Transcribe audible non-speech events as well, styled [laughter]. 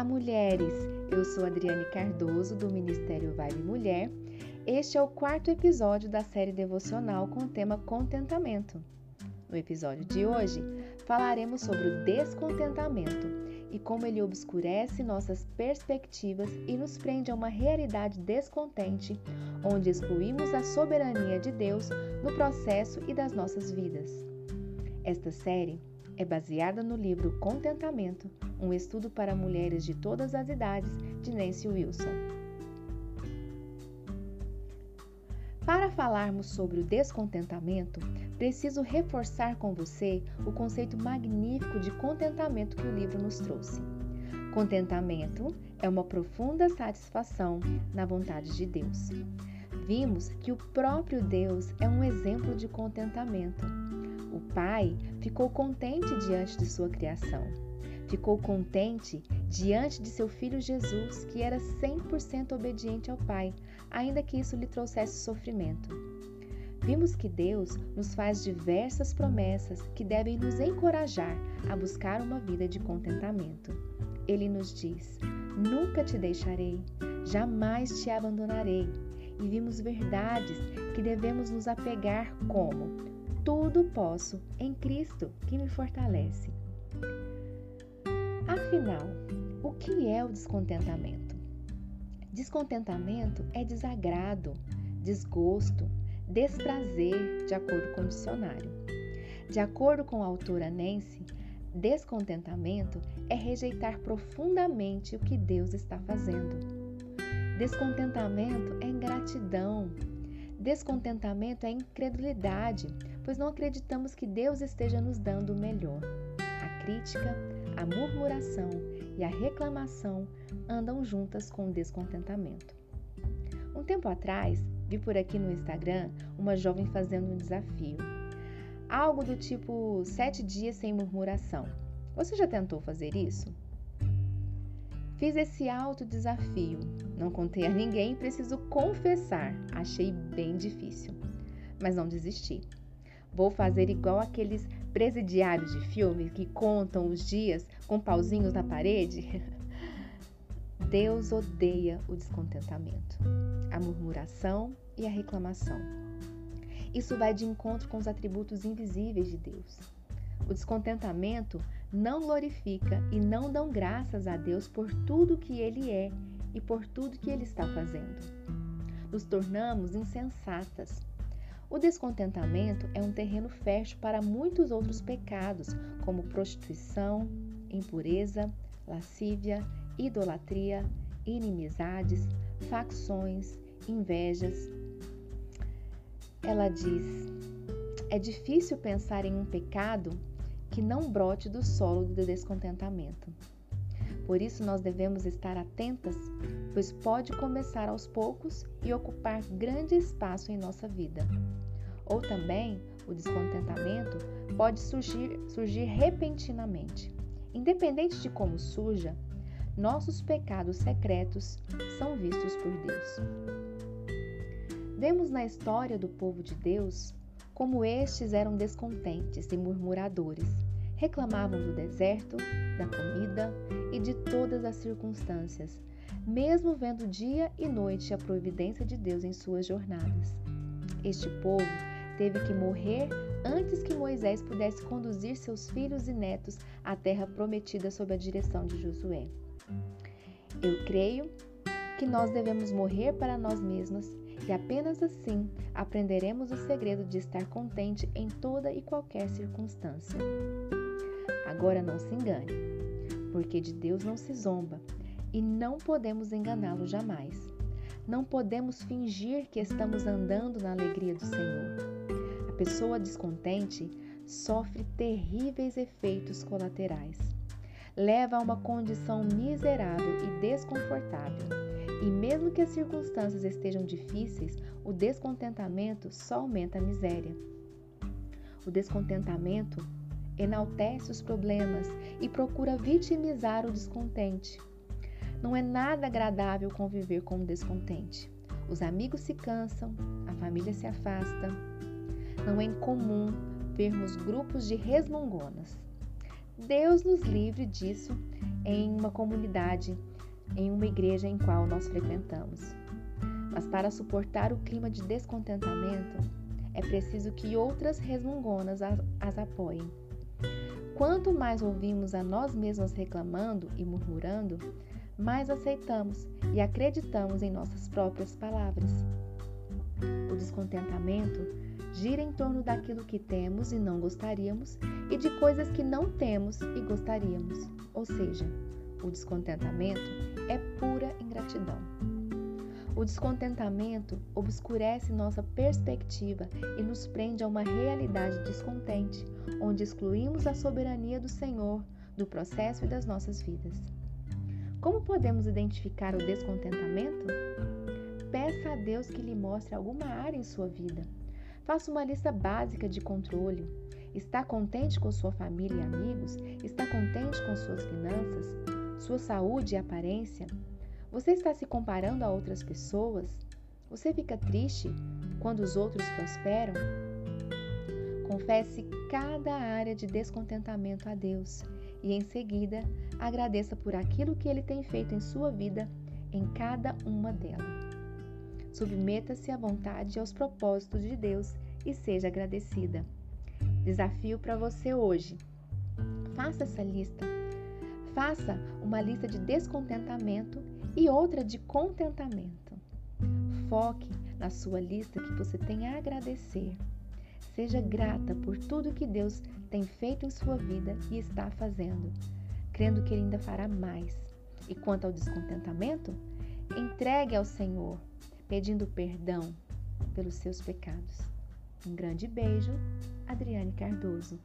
Olá, mulheres! Eu sou Adriane Cardoso, do Ministério Vibe Mulher. Este é o quarto episódio da série devocional com o tema Contentamento. No episódio de hoje, falaremos sobre o descontentamento e como ele obscurece nossas perspectivas e nos prende a uma realidade descontente, onde excluímos a soberania de Deus no processo e das nossas vidas. Esta série é baseada no livro Contentamento, um estudo para mulheres de todas as idades, de Nancy Wilson. Para falarmos sobre o descontentamento, preciso reforçar com você o conceito magnífico de contentamento que o livro nos trouxe. Contentamento é uma profunda satisfação na vontade de Deus. Vimos que o próprio Deus é um exemplo de contentamento o pai ficou contente diante de sua criação. Ficou contente diante de seu filho Jesus, que era 100% obediente ao Pai, ainda que isso lhe trouxesse sofrimento. Vimos que Deus nos faz diversas promessas que devem nos encorajar a buscar uma vida de contentamento. Ele nos diz: Nunca te deixarei, jamais te abandonarei. E vimos verdades que devemos nos apegar como tudo posso em Cristo que me fortalece. Afinal, o que é o descontentamento? Descontentamento é desagrado, desgosto, desprazer, de acordo com o dicionário. De acordo com a autora Nancy, descontentamento é rejeitar profundamente o que Deus está fazendo. Descontentamento é ingratidão. Descontentamento é incredulidade, pois não acreditamos que Deus esteja nos dando o melhor. A crítica, a murmuração e a reclamação andam juntas com o descontentamento. Um tempo atrás, vi por aqui no Instagram uma jovem fazendo um desafio. Algo do tipo sete dias sem murmuração. Você já tentou fazer isso? Fiz esse alto desafio. Não contei a ninguém preciso confessar, achei bem difícil. Mas não desisti. Vou fazer igual aqueles presidiários de filme que contam os dias com pauzinhos na parede? [laughs] Deus odeia o descontentamento, a murmuração e a reclamação. Isso vai de encontro com os atributos invisíveis de Deus. O descontentamento não glorifica e não dão graças a Deus por tudo que Ele é e por tudo que Ele está fazendo. Nos tornamos insensatas o descontentamento é um terreno fértil para muitos outros pecados, como prostituição, impureza, lascívia, idolatria, inimizades, facções, invejas. Ela diz: é difícil pensar em um pecado que não brote do solo do descontentamento. Por isso, nós devemos estar atentas, pois pode começar aos poucos e ocupar grande espaço em nossa vida. Ou também, o descontentamento pode surgir, surgir repentinamente. Independente de como surja, nossos pecados secretos são vistos por Deus. Vemos na história do povo de Deus como estes eram descontentes e murmuradores reclamavam do deserto, da comida e de todas as circunstâncias, mesmo vendo dia e noite a providência de Deus em suas jornadas. Este povo teve que morrer antes que Moisés pudesse conduzir seus filhos e netos à terra prometida sob a direção de Josué. Eu creio que nós devemos morrer para nós mesmas e apenas assim aprenderemos o segredo de estar contente em toda e qualquer circunstância. Agora não se engane, porque de Deus não se zomba e não podemos enganá-lo jamais. Não podemos fingir que estamos andando na alegria do Senhor. A pessoa descontente sofre terríveis efeitos colaterais. Leva a uma condição miserável e desconfortável. E mesmo que as circunstâncias estejam difíceis, o descontentamento só aumenta a miséria. O descontentamento enaltece os problemas e procura vitimizar o descontente. Não é nada agradável conviver com o descontente. Os amigos se cansam, a família se afasta. Não é incomum vermos grupos de resmungonas. Deus nos livre disso em uma comunidade, em uma igreja em qual nós frequentamos. Mas para suportar o clima de descontentamento, é preciso que outras resmungonas as apoiem. Quanto mais ouvimos a nós mesmos reclamando e murmurando, mais aceitamos e acreditamos em nossas próprias palavras. O descontentamento gira em torno daquilo que temos e não gostaríamos e de coisas que não temos e gostaríamos. Ou seja, o descontentamento é pura ingratidão. O descontentamento obscurece nossa perspectiva e nos prende a uma realidade descontente, onde excluímos a soberania do Senhor do processo e das nossas vidas. Como podemos identificar o descontentamento? Peça a Deus que lhe mostre alguma área em sua vida. Faça uma lista básica de controle. Está contente com sua família e amigos? Está contente com suas finanças, sua saúde e aparência? Você está se comparando a outras pessoas? Você fica triste quando os outros prosperam? Confesse cada área de descontentamento a Deus e, em seguida, agradeça por aquilo que Ele tem feito em sua vida em cada uma delas. Submeta-se à vontade e aos propósitos de Deus e seja agradecida. Desafio para você hoje. Faça essa lista. Faça uma lista de descontentamento e outra de contentamento. Foque na sua lista que você tem a agradecer. Seja grata por tudo que Deus tem feito em sua vida e está fazendo, crendo que Ele ainda fará mais. E quanto ao descontentamento, entregue ao Senhor, pedindo perdão pelos seus pecados. Um grande beijo, Adriane Cardoso.